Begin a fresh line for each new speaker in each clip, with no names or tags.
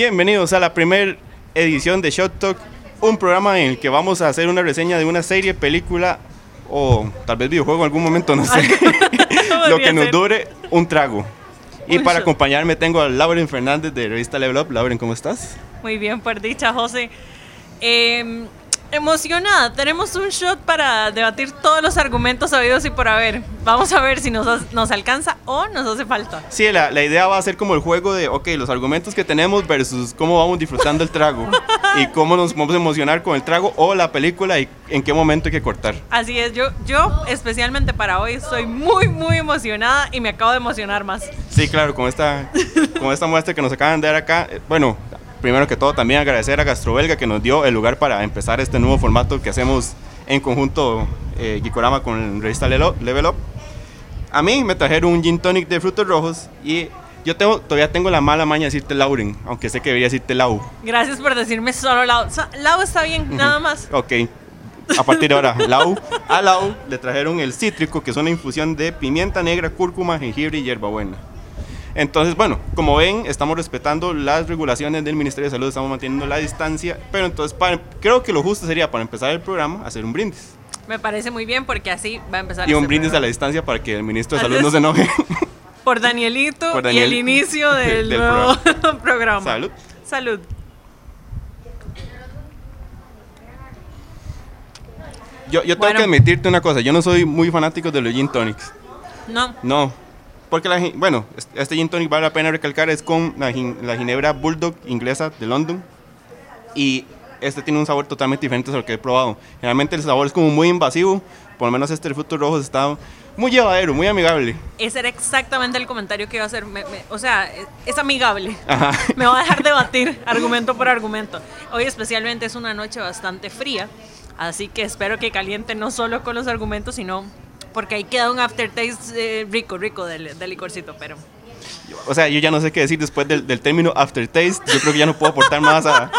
Bienvenidos a la primera edición de Shot Talk, un programa en el que vamos a hacer una reseña de una serie, película o tal vez videojuego en algún momento, no sé. Lo que nos dure un trago. Y para acompañarme tengo a Lauren Fernández de Revista Level Up. Lauren, ¿cómo estás?
Muy bien, por dicha, José. Eh, emocionada, tenemos un shot para debatir todos los argumentos sabidos y por haber. Vamos a ver si nos, nos alcanza o nos hace falta.
Sí, la, la idea va a ser como el juego de, ok, los argumentos que tenemos versus cómo vamos disfrutando el trago y cómo nos vamos a emocionar con el trago o la película y en qué momento hay que cortar.
Así es, yo, yo especialmente para hoy estoy muy, muy emocionada y me acabo de emocionar más.
Sí, claro, con esta, con esta muestra que nos acaban de dar acá, eh, bueno, primero que todo también agradecer a Gastrobelga que nos dio el lugar para empezar este nuevo formato que hacemos en conjunto eh, Gikorama con Revista Level Up. A mí me trajeron un gin tonic de frutos rojos y yo tengo, todavía tengo la mala maña de decirte Lauren, aunque sé que debería decirte Lau.
Gracias por decirme solo Lau. Lau está bien, nada más.
Ok. A partir de ahora, Lau, a Lau le trajeron el cítrico, que es una infusión de pimienta negra, cúrcuma, jengibre y hierbabuena. Entonces, bueno, como ven, estamos respetando las regulaciones del Ministerio de Salud, estamos manteniendo la distancia, pero entonces para- creo que lo justo sería para empezar el programa hacer un brindis.
Me parece muy bien porque así va a empezar.
Y un brindis a la distancia para que el ministro de Salud no se enoje.
Por Danielito
Por
y el inicio del,
del
nuevo programa.
Salud.
Salud.
Yo, yo tengo
Bueno.
que admitirte una cosa, yo no soy muy fanático de los gin tonics.
No,
No, porque la, bueno, este- gin tonic vale la pena recalcar, es con la, la ginebra Bulldog inglesa de London. Y este tiene un sabor totalmente diferente a lo que he probado. Generalmente el sabor es como muy invasivo, por lo menos este de frutos rojos está muy llevadero, muy amigable.
ese era exactamente el comentario que iba a hacer. Me- me- o sea, es, es amigable.
Ajá.
Me va a dejar debatir argumento por argumento. Hoy especialmente es una noche bastante fría, así que espero que caliente no solo con los argumentos, sino porque ahí queda un aftertaste eh, rico, rico del, del licorcito, pero...
O sea, yo ya no sé qué decir después del, del término aftertaste. Yo creo que ya no puedo aportar más a,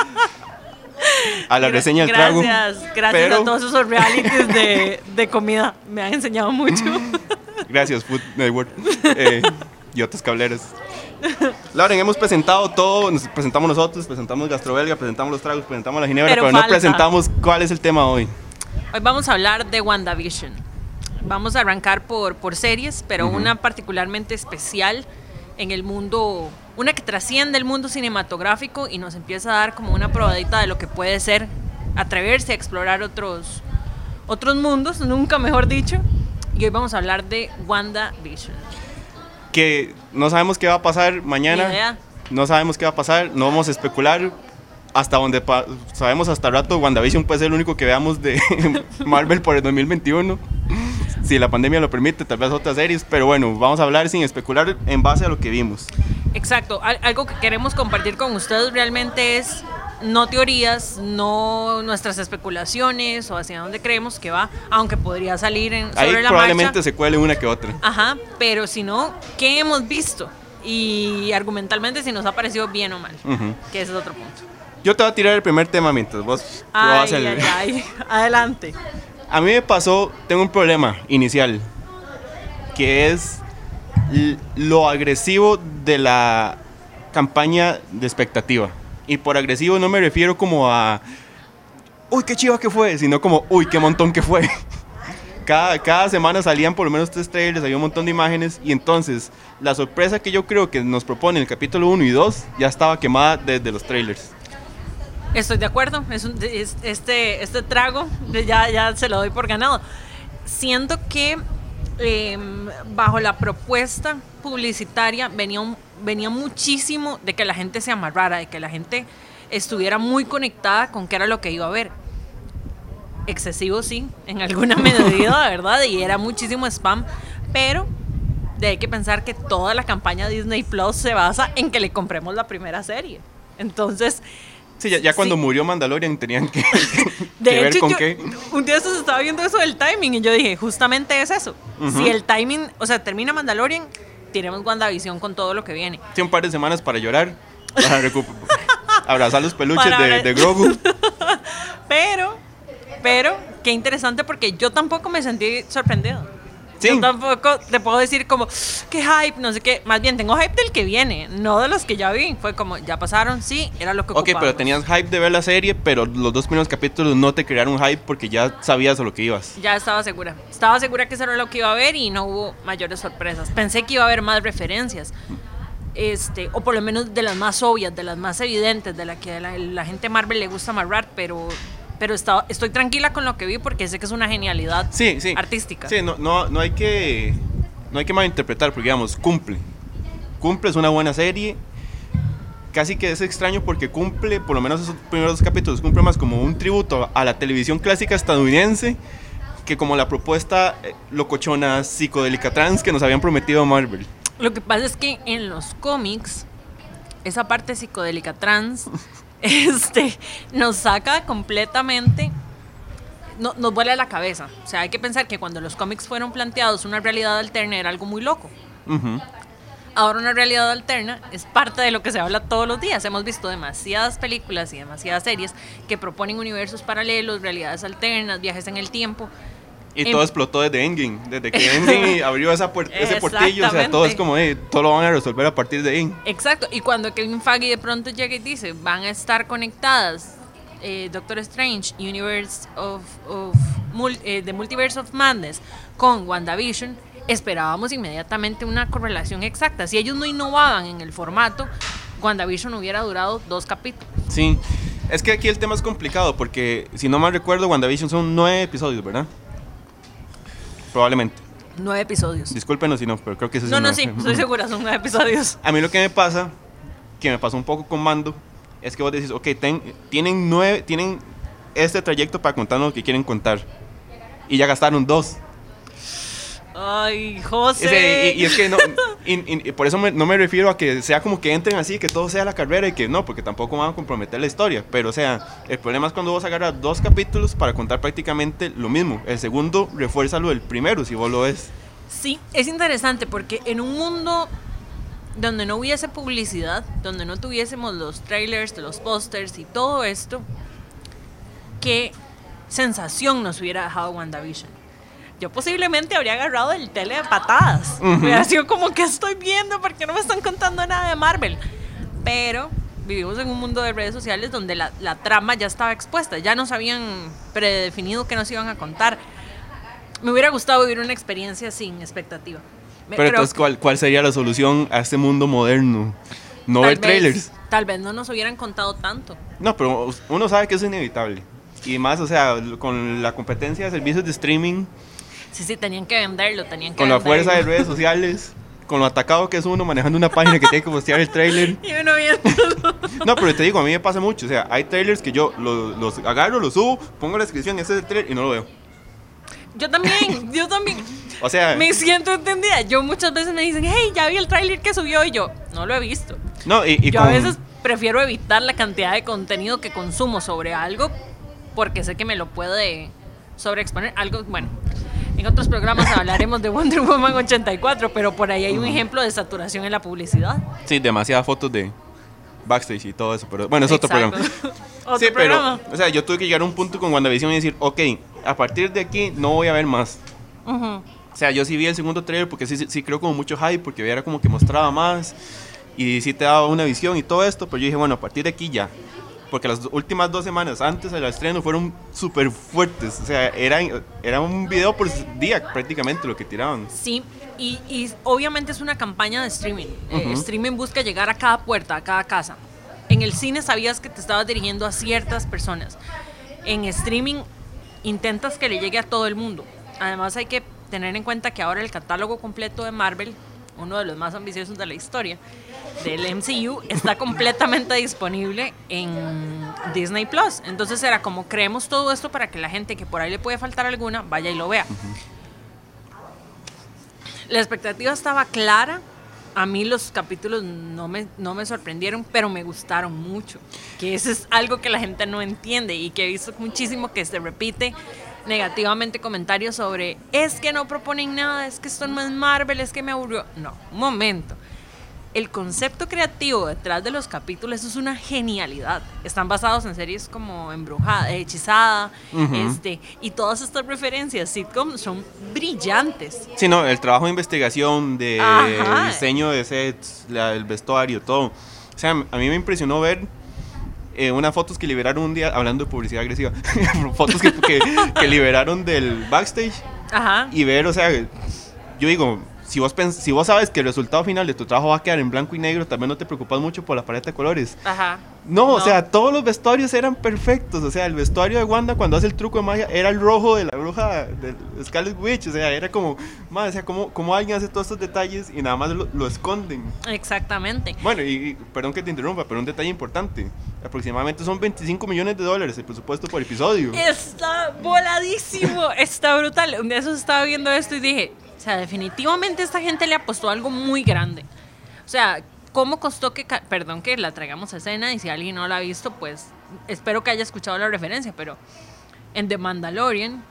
a la reseña del trago.
Gracias, gracias
Pero-
a todos esos realities de, de comida. Me han enseñado mucho.
Gracias, Food Network. Eh, y otros cableros. Lauren, hemos presentado todo. Nos presentamos nosotros, presentamos Gastrobelga, presentamos los tragos, presentamos la ginebra,
Pero
pero, no presentamos cuál es el tema hoy.
Hoy vamos a hablar de WandaVision. Vamos a arrancar por, por series, pero una particularmente especial en el mundo, una que trasciende el mundo cinematográfico y nos empieza a dar como una probadita de lo que puede ser atreverse a explorar otros, otros mundos, nunca mejor dicho. Y hoy vamos a hablar de WandaVision.
Que no sabemos qué va a pasar mañana. No sabemos qué va a pasar. No vamos a especular. Hasta donde sabemos hasta el rato, WandaVision puede ser el único que veamos de Marvel por el 2021. Si la pandemia lo permite, tal vez otras series. Pero bueno, vamos a hablar sin especular en base a lo que vimos.
Exacto, al- algo que queremos compartir con ustedes realmente es no teorías, no nuestras especulaciones o hacia dónde creemos que va, aunque podría salir en, sobre
Ahí
la
probablemente
marcha.
se cuele una que otra.
Ajá, pero si no, ¿qué hemos visto? Y argumentalmente si nos ha parecido bien o mal,
Ujú.
que ese es otro punto.
Yo te voy a tirar el primer tema mientras vos tú vas
Ay,
el-
ay, ay, adelante.
A mí me pasó, tengo un problema inicial, que es lo agresivo de la campaña de expectativa. Y por agresivo no me refiero como a, uy, qué chiva que fue, sino como, uy, qué montón que fue. Cada, cada semana salían por lo menos tres trailers, había un montón de imágenes y entonces la sorpresa que yo creo que nos propone el capítulo 1 y 2 ya estaba quemada desde los trailers.
Estoy de acuerdo, es un- es- este, este trago ya, ya se lo doy por ganado. Siento que em, bajo la propuesta publicitaria venía, un- venía muchísimo de que la gente se amarrara, de que la gente estuviera muy conectada con qué era lo que iba a ver. Excesivo, sí, en alguna medida, ¿verdad? Y era muchísimo spam, pero de hay que pensar que toda la campaña Disney Plus se basa en que le compremos la primera serie. Entonces,
Sí, ya, ya cuando
Sí.
murió Mandalorian tenían que,
De
que ver con
yo-
qué.
un día se estaba viendo eso del timing y yo dije, justamente es eso. Si el timing, o sea, termina Mandalorian, tiremos WandaVision con todo lo que viene.
Sí, un par de semanas para llorar, para abrazar los peluches
Para
de, de Grogu.
Pero, pero, qué interesante porque yo tampoco me sentí sorprendido.
Sí.
Yo tampoco te puedo decir como, qué hype, no sé qué. Más bien, tengo hype del que viene, no de los que ya vi. Fue como, ya pasaron, sí, era lo que
Ok, pero tenías hype de ver la serie, pero los dos primeros capítulos no te crearon hype porque ya sabías a lo que ibas.
Ya estaba segura. Estaba segura que eso era lo que iba a ver y no hubo mayores sorpresas. Pensé que iba a haber más referencias. Este, o por lo menos de las más obvias, de las más evidentes, de la que a la, la gente Marvel le gusta amarrar, pero, pero estaba, estoy tranquila con lo que vi porque sé que es una genialidad
Sí, sí.
artística.
Sí, no, no, no hay que no hay que malinterpretar porque digamos, cumple. Cumple es una buena serie. Casi que es extraño porque cumple, por lo menos esos primeros dos capítulos, cumple más como un tributo a la televisión clásica estadounidense que como la propuesta eh, locochona psicodélica trans que nos habían prometido Marvel.
Lo que pasa es que en los cómics, esa parte psicodélica trans, este, nos saca completamente, no, nos vuela la cabeza. O sea, hay que pensar que cuando los cómics fueron planteados, una realidad alterna era algo muy loco. Ahora una realidad alterna es parte de lo que se habla todos los días. Hemos visto demasiadas películas y demasiadas series que proponen universos paralelos, realidades alternas, viajes en el tiempo.
Y
En-
todo explotó desde Endgame. Desde que Endgame abrió esa puer- ese portillo, o sea, todo es como, eh, todo lo van a resolver a partir de ahí.
Exacto, y cuando Kevin Feige de pronto llega y dice, van a estar conectadas eh, Doctor Strange, Universe of, of Mul- eh, The Multiverse of Madness con WandaVision, esperábamos inmediatamente una correlación exacta. Si ellos no innovaban en el formato, WandaVision hubiera durado dos capítulos.
Sí. Es que aquí el tema es complicado porque, si no mal recuerdo, WandaVision son nueve episodios, ¿verdad? Probablemente.
Nueve episodios.
Discúlpenos si no, pero creo que eso
No, no, sí, estoy segura, son nueve episodios.
A mí lo que me pasa, que me pasó un poco con Mando, es que vos decís, ok, ten- tienen nueve, tienen este trayecto para contarnos lo que quieren contar. Y ya gastaron dos.
Ay,
Ese-
José.
y, y es que no, y, y- y por eso me- no me refiero a que sea como que entren así, que todo sea la carrera y que no, porque tampoco van a comprometer la historia. Pero o sea, el problema es cuando vos agarras dos capítulos para contar prácticamente lo mismo. El segundo refuerza lo del primero, si vos lo ves.
Sí, es interesante porque en un mundo donde no hubiese publicidad, donde no tuviésemos los trailers, los pósters y todo esto, qué sensación nos hubiera dejado WandaVision. Yo posiblemente habría agarrado el tele de patadas. Hubiera sido como que estoy viendo porque no me están contando nada de Marvel. Pero vivimos en un mundo de redes sociales donde la, la trama ya estaba expuesta, ya nos habían predefinido que nos iban a contar. Me hubiera gustado vivir una experiencia sin expectativa. Me-
Pero entonces, ¿cuál, ¿cuál sería la solución a este mundo moderno? No ver trailers.
Tal vez no nos hubieran contado tanto.
No, pero uno sabe que es inevitable. Y más, o sea, con la competencia de servicios de streaming,
Sí, sí, tenían que venderlo, tenían que
con la fuerza de redes sociales, con lo atacado que es uno manejando una página que tiene que postear el trailer.
Y uno viendo.
No, pero te digo, a mí me pasa mucho. O sea, hay trailers que yo los, los agarro, los subo, pongo la descripción, ese es el trailer y no lo veo.
Yo también, yo también.
O sea,
Me siento entendida. Yo muchas veces me dicen, hey, ya vi el tráiler que subió y yo, no lo he visto.
no, y, y
yo
con-
a veces prefiero evitar la cantidad de contenido que consumo sobre algo porque sé que me lo puede sobreexponer. Algo, bueno, en otros programas hablaremos de Wonder Woman 84, pero por ahí hay un ejemplo de saturación en la publicidad.
Sí, demasiadas fotos de backstage y todo eso, pero bueno, es otro
Exacto.
programa.
Otro
sí, pero, o sea, yo tuve que llegar a un punto con WandaVision y decir, ok, a partir de aquí no voy a ver más. O sea, yo sí vi el segundo trailer porque sí, sí, sí creo como mucho hype, porque era como que mostraba más y sí te daba una visión y todo esto, pero yo dije, bueno, a partir de aquí ya. Porque las últimas dos semanas antes del estreno fueron súper fuertes. O sea, era, era un video por día prácticamente lo que tiraban.
Sí, y, y obviamente es una campaña de streaming. Eh,
Ujú.
streaming busca llegar a cada puerta, a cada casa. En el cine sabías que te estabas dirigiendo a ciertas personas. En streaming intentas que le llegue a todo el mundo. Además hay que tener en cuenta que ahora el catálogo completo de Marvel, uno de los más ambiciosos de la historia, del MCU, está completamente disponible en Disney Plus. Entonces era como creemos todo esto para que la gente que por ahí le puede faltar alguna vaya y lo vea. La expectativa estaba clara. A mí los capítulos no me, no me sorprendieron, pero me gustaron mucho. Que eso es algo que la gente no entiende y que he visto muchísimo que se repite negativamente comentarios sobre es que no proponen nada, es que esto no es Marvel, es que me aburrió. No, un momento. el concepto creativo detrás de los capítulos es una genialidad. Están basados en series como Embrujada, Hechizada, este, y todas estas referencias sitcom son brillantes.
Sí, no, el trabajo de investigación, de diseño de sets, el vestuario, todo. O sea, a mí me impresionó ver eh, unas fotos que liberaron un día, hablando de publicidad agresiva, fotos que, que, liberaron del backstage. Ajá. Y ver, o sea, yo digo, si vos, si vos sabes que el resultado final de tu trabajo va a quedar en blanco y negro, también no te preocupas mucho por la paleta de colores. Ajá. No, o sea, todos los vestuarios eran perfectos. O sea, el vestuario de Wanda cuando hace el truco de magia era el rojo de la bruja de Scarlet Witch. O sea, era como, madre, o sea, como, alguien hace todos estos detalles y nada más lo, esconden.
Exactamente.
Bueno, y, perdón que te interrumpa, pero un detalle importante. Aproximadamente son 25 millones de dólares el presupuesto por episodio.
Está voladísimo, está brutal. Un día eso estaba viendo esto y dije, o sea, definitivamente esta gente le apostó algo muy grande. O sea, ¿cómo costó que, perdón que la traigamos a escena y si alguien no la ha visto, pues espero que haya escuchado la referencia, pero en The Mandalorian,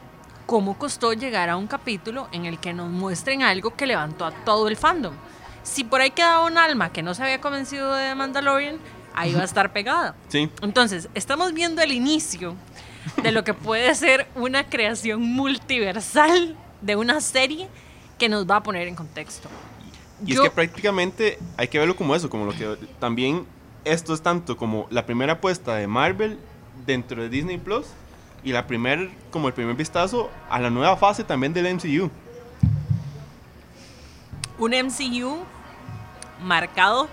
¿cómo costó llegar a un capítulo en el que nos muestren algo que levantó a todo el fandom? Si por ahí quedaba un alma que no se había convencido de The Mandalorian, ahí va a estar pegada.
Sí.
Entonces, estamos viendo el inicio de lo que puede ser una creación multiversal de una serie que nos va a poner en contexto.
Y es que prácticamente hay que verlo como eso, como lo que también esto es tanto como la primera apuesta de Marvel dentro de Disney Plus y la primer como el primer vistazo a la nueva fase también del MCU.
Un MCU marcado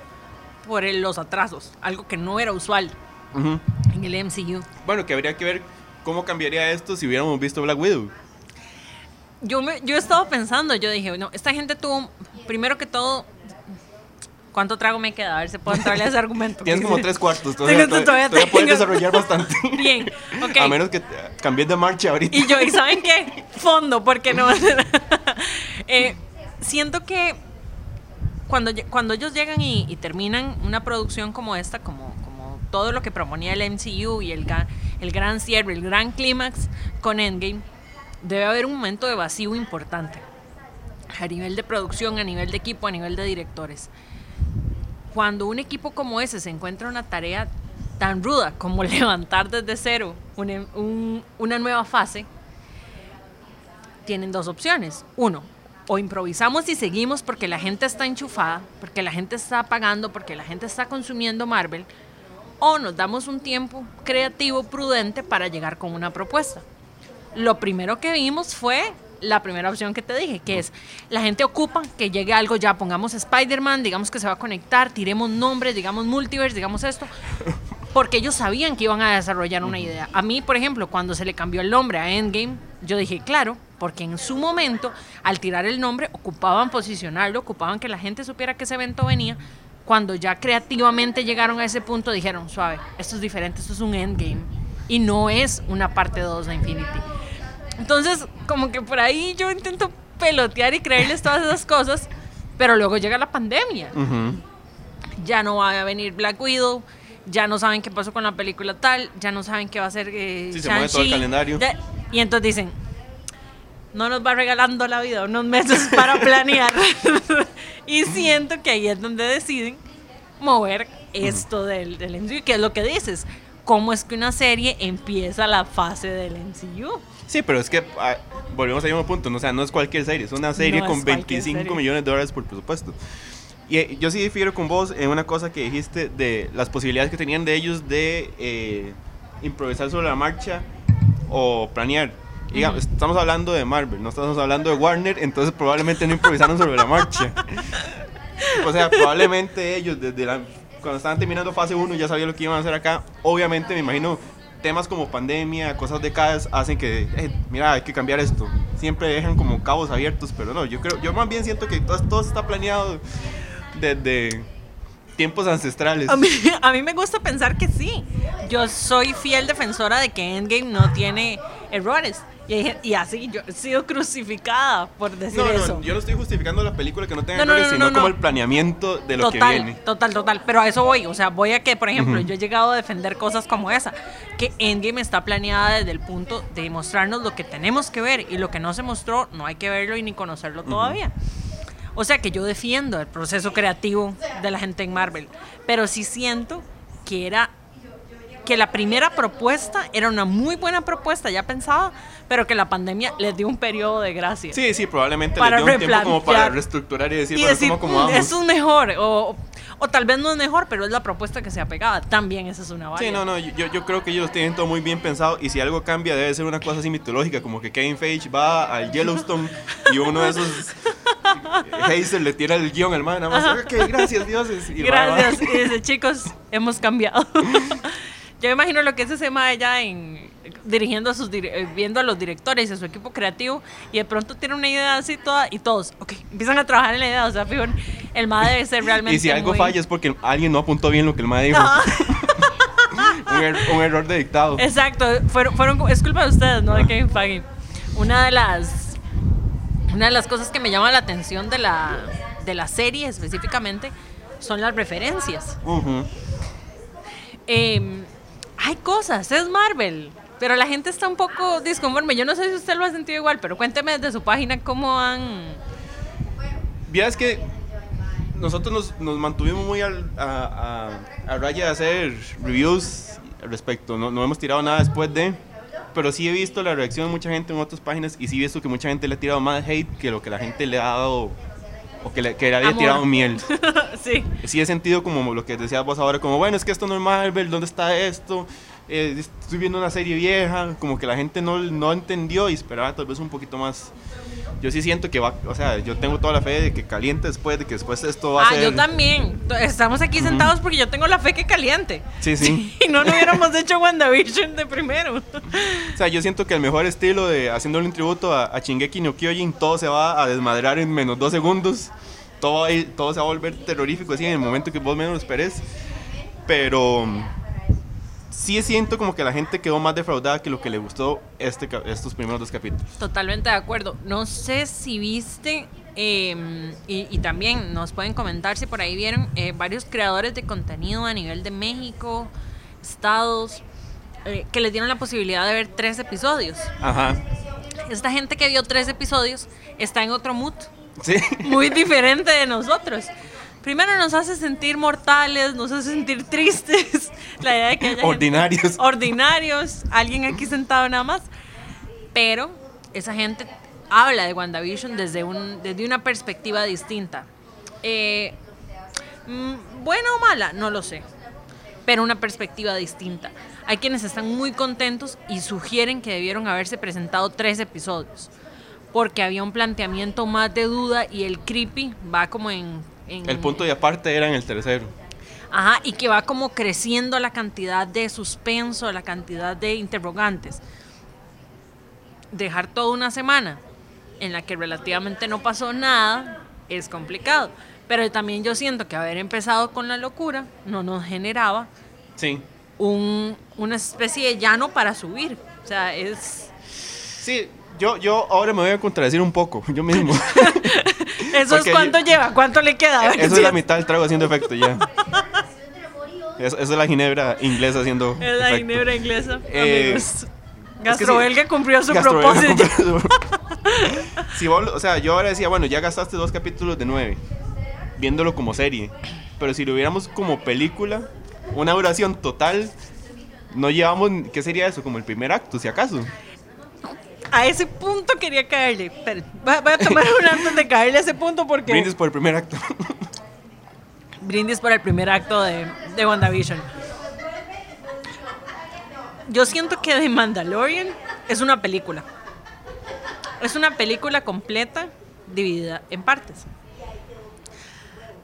por los atrasos, algo que no era usual en el MCU.
Bueno, que habría que ver cómo cambiaría esto si hubiéramos visto Black Widow
yo, me, yo estaba pensando, yo dije, no, esta gente tuvo, primero que todo, ¿cuánto trago me queda? A ver si puedo entrarle a ese argumento.
Tienes como tres cuartos, todavía, todavía, puedes desarrollar bastante.
Bien, ok.
A menos que cambies de marcha ahorita.
Y yo, ¿y saben qué? Fondo, porque no eh, Siento que cuando, cuando ellos llegan y, terminan una producción como esta, como, como todo lo que proponía el MCU y el, el gran cierre, el gran clímax con Endgame, debe haber un momento de vacío importante a nivel de producción, a nivel de equipo, a nivel de directores. Cuando un equipo como ese se encuentra una tarea tan ruda como levantar desde cero una nueva fase, tienen dos opciones. Uno, o improvisamos y seguimos porque la gente está enchufada, porque la gente está pagando, porque la gente está consumiendo Marvel, o nos damos un tiempo creativo, prudente para llegar con una propuesta lo primero que vimos fue la primera opción que te dije, que es la gente ocupa que llegue algo ya, pongamos Spider-Man, digamos que se va a conectar, tiremos nombres, digamos multiverse, digamos esto, porque ellos sabían que iban a desarrollar una idea. A mí, por ejemplo, cuando se le cambió el nombre a Endgame, yo dije, claro, porque en su momento, al tirar el nombre, ocupaban posicionarlo, ocupaban que la gente supiera que ese evento venía. Cuando ya creativamente llegaron a ese punto, dijeron, suave, esto es diferente, esto es un Endgame. Y no es una parte 2 de Infinity. Entonces, como que por ahí yo intento pelotear y creerles todas esas cosas, pero luego llega la pandemia. Ya no va a venir Black Widow, ya no saben qué pasó con la película tal, ya no saben qué va a ser eh,
sí, se mueve todo el calendario.
y entonces dicen, no nos va regalando la vida unos meses para planear. y siento que ahí es donde deciden mover esto del, del MCU, que es lo que dices. ¿Cómo es que una serie empieza la fase del MCU?
Sí, pero es que ah, volvemos al mismo punto, ¿no? o sea, no es cualquier serie, es una serie con 25 millones de dólares por presupuesto. Y eh, yo sí difiero con vos en una cosa que dijiste de las posibilidades que tenían de ellos de eh, improvisar sobre la marcha o planear. estamos hablando de Marvel, no estamos hablando de Warner, entonces probablemente no improvisaron sobre la marcha. O sea, probablemente ellos desde la, cuando estaban terminando fase 1 ya sabían lo que iban a hacer acá. Obviamente me imagino temas como pandemia, cosas de CAS hacen que, eh, mira, hay que cambiar esto. Siempre dejan como cabos abiertos, pero no, yo creo, yo más bien siento que todo, todo está planeado desde tiempos ancestrales.
A mí, a mí me gusta pensar que sí. Yo soy fiel defensora de que Endgame no tiene errores. Y, así yo he sido crucificada por decir eso.
yo no estoy justificando la película que no tenga errores, sino como el planeamiento de lo
que
viene.
Total, total. Pero a eso voy. O sea, voy a que, por ejemplo, yo he llegado a defender cosas como esa. Que Endgame está planeada desde el punto de mostrarnos lo que tenemos que ver. Y lo que no se mostró, no hay que verlo y ni conocerlo todavía. O sea que yo defiendo el proceso creativo de la gente en Marvel, pero sí siento que era que la primera propuesta era una muy buena propuesta, ya pensada, pero que la pandemia les dio un periodo de gracia.
Sí, sí, probablemente les dio un tiempo como para reestructurar y decir,
y
bueno,
decir,
¿cómo?
"Mm, eso es mejor, o, o tal vez no es mejor, pero es la propuesta que se ha pegado. También esa es una válida.
Sí, no, no, yo, yo creo que ellos tienen todo muy bien pensado y si algo cambia debe ser una cosa así mitológica, como que Kevin Feige va al Yellowstone y uno de esos Hazel le tira el guion al man, nada más, ok, gracias dioses. Y va, va.
Gracias. Y dice, chicos, hemos cambiado. Yo me imagino lo que es ese mae ya en dirigiendo a sus eh, viendo a los directores y a su equipo creativo y de pronto tiene una idea así toda y todos, ok, empiezan a trabajar en la idea, o sea, fijo, el mae debe ser realmente
Y si algo
muy-
falla es porque alguien no apuntó bien lo que el man dijo.
Ah,
un, er- un error de dictado.
exacto, fueron, fueron es culpa de ustedes, no de Kevin Feige. Una de las una de las cosas que me llama la atención de la de la serie específicamente son las referencias.
Ujú.
Eh, hay cosas, es Marvel. Pero la gente está un poco disconforme. Yo no sé si usted lo ha sentido igual, pero cuénteme desde su página cómo han.
Vieras que nosotros nos, nos mantuvimos muy al- a, a- raya de hacer reviews al respecto. No, no hemos tirado nada después de. Pero sí he visto la reacción de mucha gente en otras páginas y sí he visto que mucha gente le ha tirado más hate que lo que la gente le ha dado. O que le, que le
Amor.
tirado miel.
sí.
Sí he sentido como lo que decías vos ahora, como bueno, es que esto no es Marvel, ¿dónde está esto? Eh, estoy viendo una serie vieja, como que la gente no, no entendió y esperaba tal vez un poquito más. Yo sí siento que va, o sea, yo tengo toda la fe de que caliente después, de que después esto va a
Ah,
ser...
yo también. Estamos aquí sentados porque yo tengo la fe que caliente.
Sí, sí.
Y no, no hubiéramos hecho WandaVision de primero.
O sea, yo siento que el mejor estilo de haciéndole un tributo a, a Shingeki no Kyojin, todo se va a desmadrar en menos dos segundos. Todo, todo se va a volver terrorífico así en el momento que vos menos lo esperes. Pero sí siento como que la gente quedó más defraudada que lo que le gustó este, estos primeros dos capítulos.
Totalmente de acuerdo. No sé si viste, eh, y, y también nos pueden comentar si por ahí vieron eh, varios creadores de contenido a nivel de México, estados, eh, que les dieron la posibilidad de ver tres episodios.
Ajá.
Esta gente que vio tres episodios está en otro mood,
Sí.
muy diferente de nosotros. Primero nos hace sentir mortales, nos hace sentir tristes. La idea de que haya gente-
Ordinarios.
ordinarios, alguien aquí sentado nada más. Pero esa gente habla de WandaVision desde, un, desde una perspectiva distinta. Eh, mm, ¿Buena o mala? No lo sé. Pero una perspectiva distinta. Hay quienes están muy contentos y sugieren que debieron haberse presentado tres episodios. Porque había un planteamiento más de duda y el creepy va como en... en-
El punto de aparte era en el tercero.
Ajá, y que va como creciendo la cantidad de suspenso, la cantidad de interrogantes. Dejar toda una semana en la que relativamente no pasó nada es complicado. Pero también yo siento que haber empezado con la locura no nos generaba
Sí.
un- una especie de llano para subir. O sea, es...
Sí, yo, yo ahora me voy a contradecir un poco, yo mismo.
¿Eso es cuánto
yo-
lleva? ¿Cuánto le queda?
Eso es la mitad del trago haciendo efecto ya. Eso es la ginebra inglesa haciendo
Es la ginebra inglesa,
Eh,
amigos. Gastrobelga
sí,
cumplió su
Gastrobelga
propósito.
cumplió su- Si vos o sea, yo ahora decía, bueno, ya gastaste dos capítulos de nueve, viéndolo como serie. Pero si lo viéramos como película, una duración total, no llevamos, ¿qué sería eso? Como el primer acto, si acaso.
A ese punto quería caerle. Voy a tomar un antes de caerle a ese punto porque.
Brindis por el primer acto.
Brindis por el primer acto de, de WandaVision. Yo siento que The Mandalorian es una película. Es una película completa dividida en partes.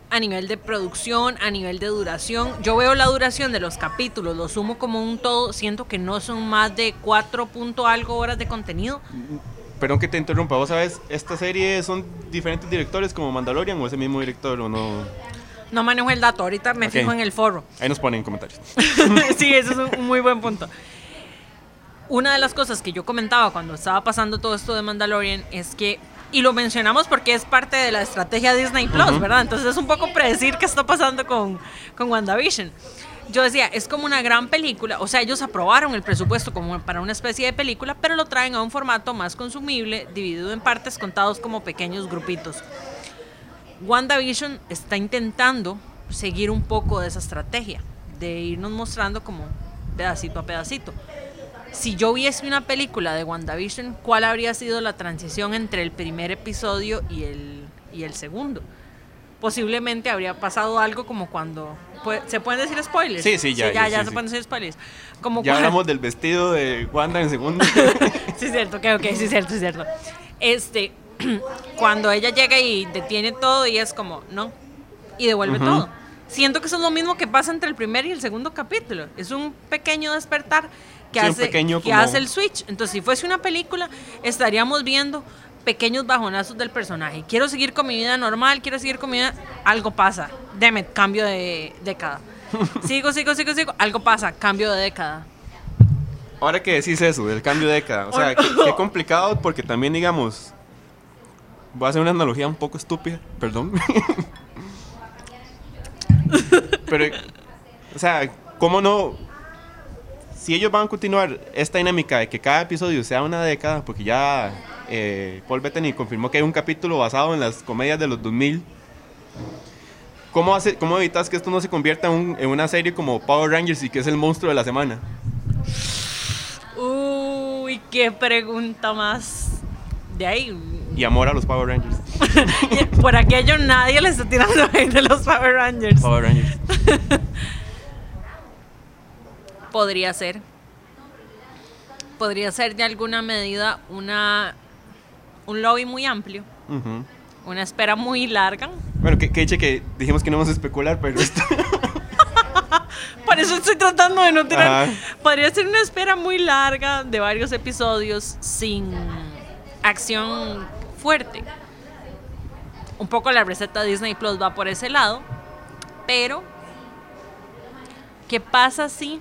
A nivel de producción, a nivel de duración. Yo veo la duración de los capítulos, lo sumo como un todo. Siento que no son más de 4 punto algo horas de contenido.
Perdón que te interrumpa, vos sabes, ¿esta serie son diferentes directores como Mandalorian o ese mismo director o no?
No manejo el dato, ahorita me
Ok.
fijo en el foro.
Ahí nos ponen en comentarios.
sí, eso es un muy buen punto. Una de las cosas que yo comentaba cuando estaba pasando todo esto de Mandalorian es que, y lo mencionamos porque es parte de la estrategia Disney Plus, ¿verdad? Entonces es un poco predecir qué está pasando con, con WandaVision. Yo decía, es como una gran película, o sea, ellos aprobaron el presupuesto como para una especie de película, pero lo traen a un formato más consumible, dividido en partes contados como pequeños grupitos. WandaVision está intentando seguir un poco de esa estrategia, de irnos mostrando como pedacito a pedacito. Si yo viese una película de WandaVision, ¿cuál habría sido la transición entre el primer episodio y el, y el segundo? Posiblemente habría pasado algo como cuando... ¿Se pueden decir spoilers?
Sí, sí, ya.
ya,
sí,
ya
sí,
se
sí.
pueden decir spoilers. Como
Ya
cuando-
hablamos del vestido de Wanda en segundo.
sí, cierto, ok, ok, sí, cierto, es cierto. Este, cuando ella llega y detiene todo y es como, no, y devuelve
Ujú.
todo. Siento que eso es lo mismo que pasa entre el primer y el segundo capítulo. Es un pequeño despertar que,
Sí,
hace,
pequeño
que
como-
hace el switch. Entonces, si fuese una película, estaríamos viendo pequeños bajonazos del personaje. Quiero seguir con mi vida normal, quiero seguir con mi vida... Algo pasa. Deme, cambio de década. Sigo, sigo, sigo, sigo. Algo pasa, cambio de década.
Ahora que decís eso, del cambio de década, o sea, qué, qué complicado porque también, digamos, voy a hacer una analogía un poco estúpida, perdón. Pero, o sea, ¿cómo no? Si ellos van a continuar esta dinámica de que cada episodio sea una década, porque ya eh, Paul Bettany confirmó que hay un capítulo basado en las comedias de los 2000, ¿cómo, hace, cómo evitas que esto no se convierta en, un- en una serie como Power Rangers y que es el monstruo de la semana?
Uy, qué pregunta más. De ahí.
Y amor a los Power Rangers.
Por aquello nadie le está tirando de los Power Rangers.
Power Rangers.
Podría ser. Podría ser de alguna medida una un lobby muy amplio, una espera muy larga.
Bueno, que, que que dijimos que no vamos a especular, pero esto.
Por eso estoy tratando de no tirar.
Ajá.
Podría ser una espera muy larga de varios episodios sin acción fuerte. Un poco la receta Disney Plus va por ese lado, pero ¿qué pasa si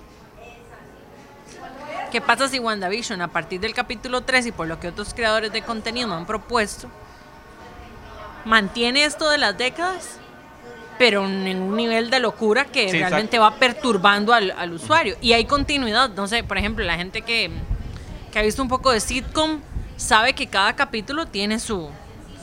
¿Qué pasa si WandaVision a partir del capítulo 3 y por lo que otros creadores de contenido han propuesto mantiene esto de las décadas pero en un nivel de locura que
Sí,
realmente va perturbando al, al usuario. Y hay continuidad, no sé, por ejemplo, la gente que, que ha visto un poco de sitcom sabe que cada capítulo tiene su,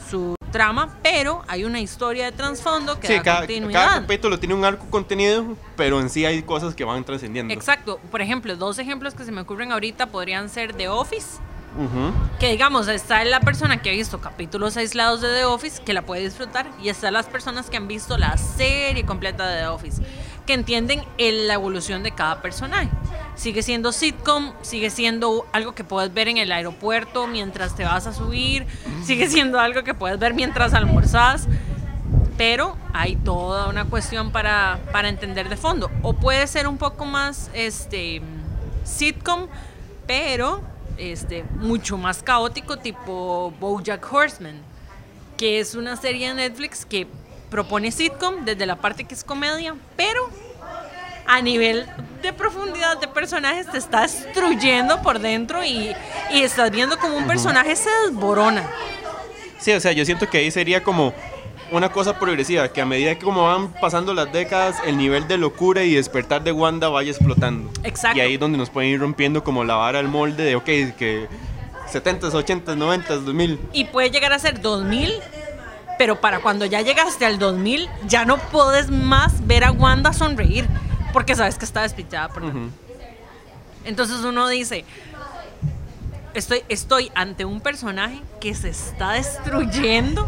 su trama, pero hay una historia de trasfondo que
Sí,
da
cada,
continuidad.
cada capítulo tiene un arco contenido, pero en sí hay cosas que van trascendiendo.
Exacto, por ejemplo, dos ejemplos que se me ocurren ahorita podrían ser The Office,
Ujú.
que digamos, está la persona que ha visto capítulos aislados de The Office, que la puede disfrutar, y están las personas que han visto la serie completa de The Office, que entienden el- la evolución de cada personaje. Sigue siendo sitcom, sigue siendo algo que puedes ver en el aeropuerto mientras te vas a subir, sigue siendo algo que puedes ver mientras almorzás, pero hay toda una cuestión para, para entender de fondo. O puede ser un poco más este sitcom, pero este, mucho más caótico, tipo Bojack Horseman, que es una serie de Netflix que propone sitcom desde la parte que es comedia, pero a nivel de profundidad de personajes te está destruyendo por dentro y, y estás viendo como un personaje se desborona.
Sí, o sea, yo siento que ahí sería como una cosa progresiva, que a medida que como van pasando las décadas, el nivel de locura y despertar de Wanda vaya explotando.
Exacto.
Y ahí es donde nos pueden ir rompiendo como la vara al molde de, ok, que 70s, 80s, 90s, 2000.
Y puede llegar a ser 2000, pero para cuando ya llegaste al 2000, ya no puedes más ver a Wanda sonreír, porque sabes que está despichada por dentro.
Ujú.
Entonces uno dice, estoy, estoy ante un personaje que se está destruyendo,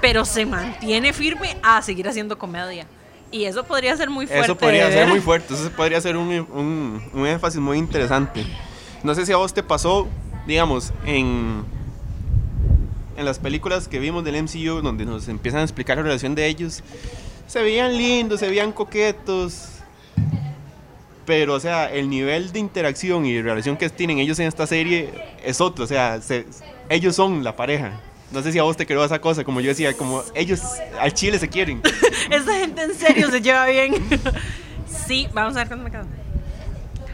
pero se mantiene firme a seguir haciendo comedia. Y eso podría ser muy fuerte.
Eso podría ser
ver.
muy fuerte, eso podría ser un, un- un énfasis muy interesante. No sé si a vos te pasó, digamos, en, en las películas que vimos del MCU, donde nos empiezan a explicar la relación de ellos, se veían lindos, se veían coquetos, pero, o sea, el nivel de interacción y de relación que tienen ellos en esta serie es otro, o sea, se- ellos son la pareja. No sé si a vos te quedó esa cosa, como yo decía, como ellos al chile se quieren.
Esta gente en serio se lleva bien. sí, vamos a ver cuándo me quedo.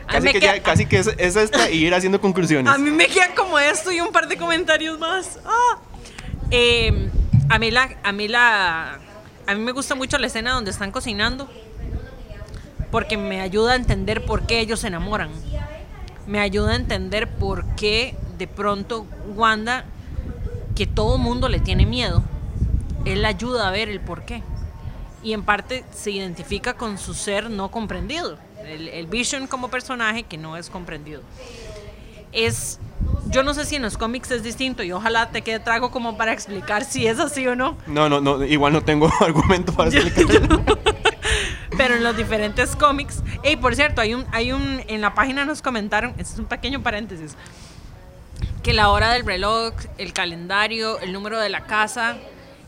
Casi que,
queda-
ya- casi que es, es esta y ir haciendo conclusiones.
A mí me queda como esto y un par de comentarios más. Ah. Eh, a mí la, a mí la, a mí me gusta mucho la escena donde están cocinando porque me ayuda a entender por qué ellos se enamoran. Me ayuda a entender por qué de pronto Wanda, que todo mundo le tiene miedo, él ayuda a ver el por qué. Y en parte se identifica con su ser no comprendido. El, el Vision como personaje que no es comprendido. Es yo no sé si en los cómics es distinto y ojalá te quede trago como para explicar si es así o no.
No, no, no, igual no tengo argumento para explicar.
Pero en los diferentes cómics, y por cierto, hay un, hay un, en la página nos comentaron, este es un pequeño paréntesis, que la hora del reloj, el calendario, el número de la casa,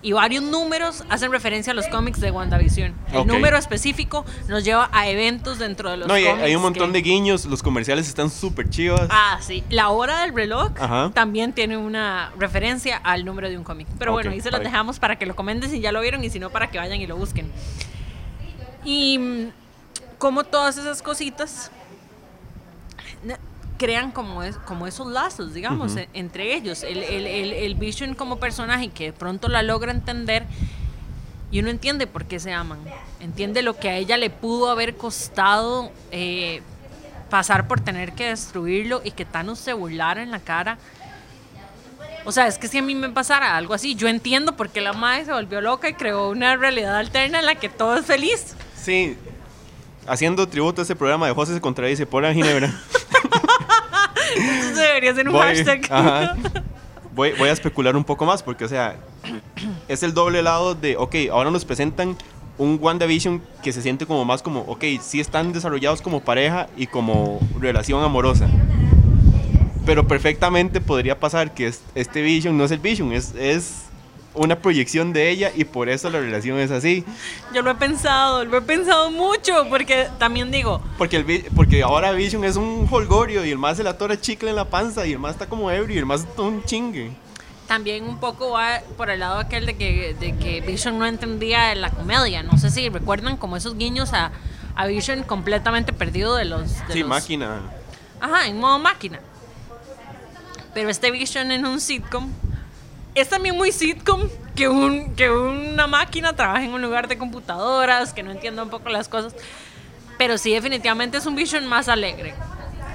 y varios números hacen referencia a los cómics de WandaVision. El número específico nos lleva a eventos dentro de los
no,
cómics.
hay un montón de guiños, los comerciales están súper chivas.
Ah, sí. La hora del reloj también tiene una referencia al número de un cómic. Pero bueno, ahí se los dejamos para que lo comenten si ya lo vieron y si no, para que vayan y lo busquen. Y mm, como todas esas cositas crean como, es, como esos lazos, digamos, entre ellos. El, el, el, Vision como personaje que de pronto la logra entender y uno entiende por qué se aman. Entiende lo que a ella le pudo haber costado eh, pasar por tener que destruirlo y que Thanos se burlara en la cara. O sea, es que si a mí me pasara algo así, yo entiendo por qué la madre se volvió loca y creó una realidad alterna en la que todo es feliz.
Sí, haciendo tributo a ese programa de José se contradice por la Ginebra.
Entonces debería ser un hashtag.
Voy, voy a especular un poco más porque, o sea, es el doble lado de, ok, ahora nos presentan un WandaVision que se siente como más como, ok, sí están desarrollados como pareja y como relación amorosa. Pero perfectamente podría pasar que este Vision no es el Vision, es, es una proyección de ella y por eso la relación es así.
Yo lo he pensado, lo he pensado mucho, porque también digo...
Porque, el, porque ahora Vision es un holgorio y el más se la tora chicle en la panza y el más está como ebrio y el más es un chingue.
También un poco va por el lado aquel de que, de que Vision no entendía la comedia. No sé si recuerdan como esos guiños a, a Vision completamente perdido de los...
sí, máquina.
Ajá, en modo máquina. Pero este Vision en un sitcom es también muy sitcom que, un, que una máquina trabaje en un lugar de computadoras, que no entienda un poco las cosas. Pero sí, definitivamente es un Vision más alegre.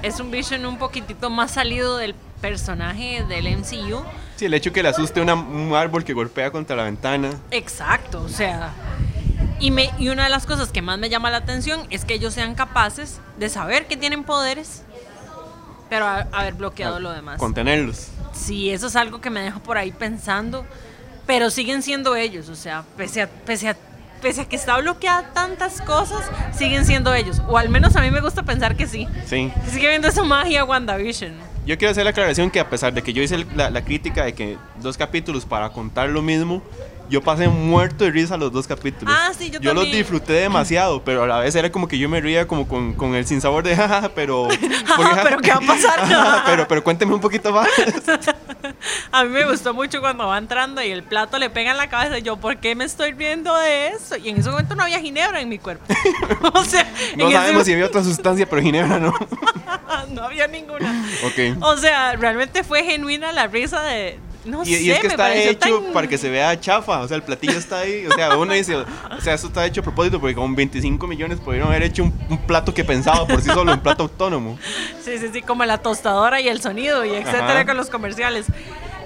Es un Vision un poquitito más salido del personaje del MCU.
Sí, el hecho que le asuste un árbol que golpea contra la ventana.
Exacto, o sea. Y, me, y una de las cosas que más me llama la atención es que ellos sean capaces de saber que tienen poderes, pero haber bloqueado lo demás.
Contenerlos
sí, eso es algo que me deja por ahí pensando, pero siguen siendo ellos, o sea, pese a, pese a, pese a que está bloqueada tantas cosas, siguen siendo ellos, o al menos a mí me gusta pensar que sí.
Sí.
sigue viendo esa magia WandaVision.
Yo quiero hacer la aclaración que a pesar de que yo hice la, la crítica de que dos capítulos para contar lo mismo, yo pasé muerto de risa los dos capítulos.
Ah, sí, yo,
yo los disfruté demasiado, pero a la vez era como que yo me ría como con, con el sinsabor de jaja, pero...
pero ¿qué va a pasar?
pero, pero cuénteme un poquito más.
a mí me gustó mucho cuando va entrando y el plato le pega en la cabeza y yo, ¿por qué me estoy riendo de eso? Y en ese momento no había ginebra en mi cuerpo. o sea,
no sabemos si había otra sustancia, pero ginebra no.
no había ninguna.
Ok.
O sea, realmente fue genuina la risa de, no
y,
sé,
y es que está hecho para que se vea chafa, o sea, el platillo está ahí, o sea, uno dice, o sea, eso está hecho a propósito porque con 25 millones pudieron haber hecho un, plato que pensaba por sí solo, un plato autónomo.
Sí, sí, sí, como la tostadora y el sonido y etcétera con los comerciales.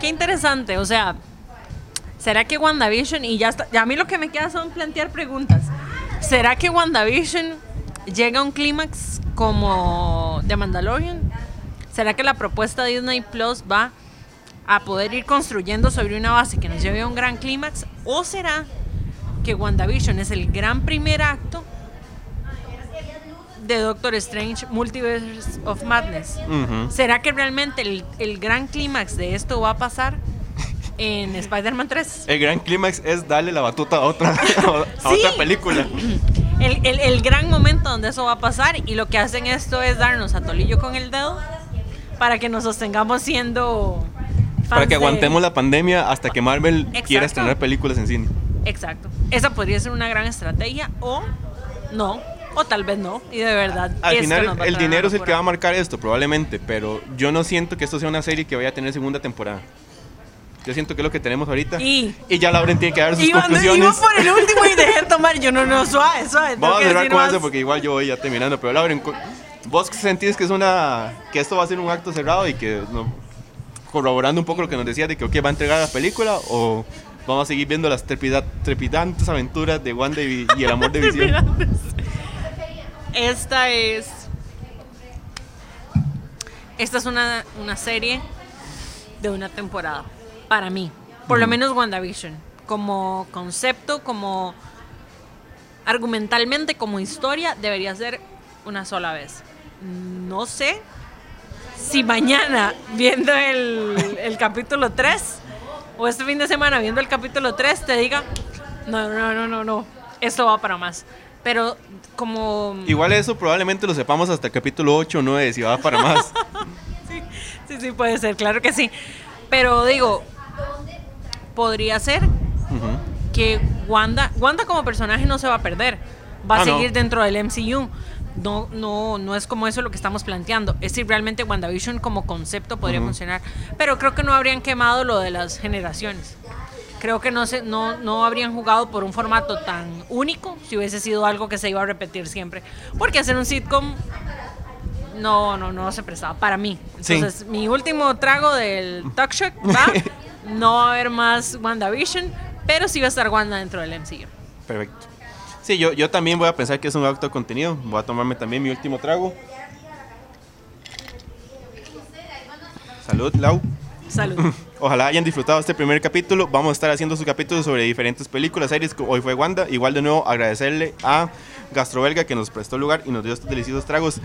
Qué interesante, o sea, ¿será que WandaVision y ya está, ya a mí lo que me queda son plantear preguntas. ¿Será que WandaVision llega a un clímax como The Mandalorian? ¿Será que la propuesta de Disney Plus va a poder ir construyendo sobre una base que nos lleve a un gran clímax? ¿O será que WandaVision es el gran primer acto de Doctor Strange Multiverse of Madness? ¿Será que realmente el, el gran clímax de esto va a pasar en Spider-Man 3?
El gran clímax es darle la batuta a otra, a otra película.
El, el, el gran momento donde eso va a pasar y lo que hacen esto es darnos a Tolillo con el dedo para que nos sostengamos siendo
para que aguantemos la pandemia hasta que Marvel quiera estrenar películas en cine.
Exacto. Esa podría ser una gran estrategia o no, o tal vez no. Y de verdad.
Al final, el dinero es el que va a marcar esto, probablemente. Pero yo no siento que esto sea una serie que vaya a tener segunda temporada. Yo siento que es lo que tenemos ahorita. Y, y ya Lauren tiene que dar sus conclusiones. Iba
por el último y dejé tomar. Yo no, no, suave, suave.
Vamos a cerrar con eso porque igual yo voy ya terminando. Pero Lauren, ¿vos sentís que es una que esto va a ser un acto cerrado y que no, corroborando un poco lo que nos decía de que okay, va a entregar la película o Vamos a seguir viendo las trepida- trepidantes aventuras de Wanda y, y el amor de Visión.
Esta es. Esta es una, una serie de una temporada. Para mí. Por lo menos WandaVision. Como concepto, como. Argumentalmente, como historia, debería ser una sola vez. No sé si mañana, viendo el, el capítulo 3, o este fin de semana viendo el capítulo 3, te diga: No, no, no, no, no. Esto va para más. Pero como.
Igual eso probablemente lo sepamos hasta el capítulo 8 o 9 si va para más.
Sí, sí, puede ser, claro que sí. Pero digo, podría ser
Ujú.
que Wanda, Wanda como personaje no se va a perder. Va a
Ah, no.
seguir dentro del MCU. No, no, no es como eso lo que estamos planteando. Es si realmente WandaVision como concepto podría
Ujú.
funcionar. Pero creo que no habrían quemado lo de las generaciones. Creo que no, se, no, no habrían jugado por un formato tan único si hubiese sido algo que se iba a repetir siempre. Porque hacer un sitcom no, no, no se prestaba para mí.
Sí.
Entonces, mi último trago del Talk Shock va. no va a haber más WandaVision, pero sí va a estar Wanda dentro del MCU.
Perfecto. Sí, yo, yo también voy a pensar que es un acto de contenido. Voy a tomarme también mi último trago. Salud, Lau.
Salud.
Ojalá hayan disfrutado este primer capítulo. Vamos a estar haciendo sus capítulos sobre diferentes películas, series. Hoy fue Wanda. Igual de nuevo agradecerle a Gastrobelga que nos prestó el lugar y nos dio estos deliciosos tragos.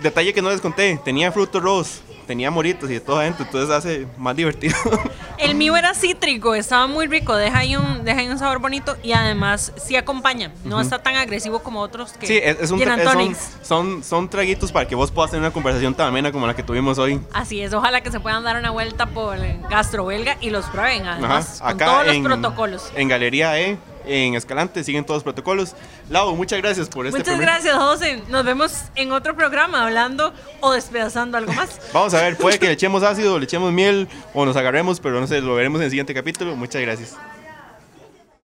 Detalle que no les conté, tenía frutos rojos, tenía moritos y de todo adentro, entonces hace más divertido.
El mío era cítrico, estaba muy rico, deja ahí un, deja ahí un sabor bonito y además sí acompaña. No está tan agresivo como otros que
sí, es, un son, son, son traguitos para que vos puedas tener una conversación tan amena como la que tuvimos hoy.
Así es, ojalá que se puedan dar una vuelta por el Gastro Belga y los prueben además,
Ajá,
con todos los protocolos.
En Galería E, en Escalante, siguen todos los protocolos. Lau, muchas gracias por este
Muchas
primer-
gracias, José. Nos vemos en otro programa hablando o despedazando algo más.
Vamos a ver, puede que le echemos ácido, le echemos miel o nos agarremos, pero no sé, lo veremos en el siguiente capítulo. Muchas gracias.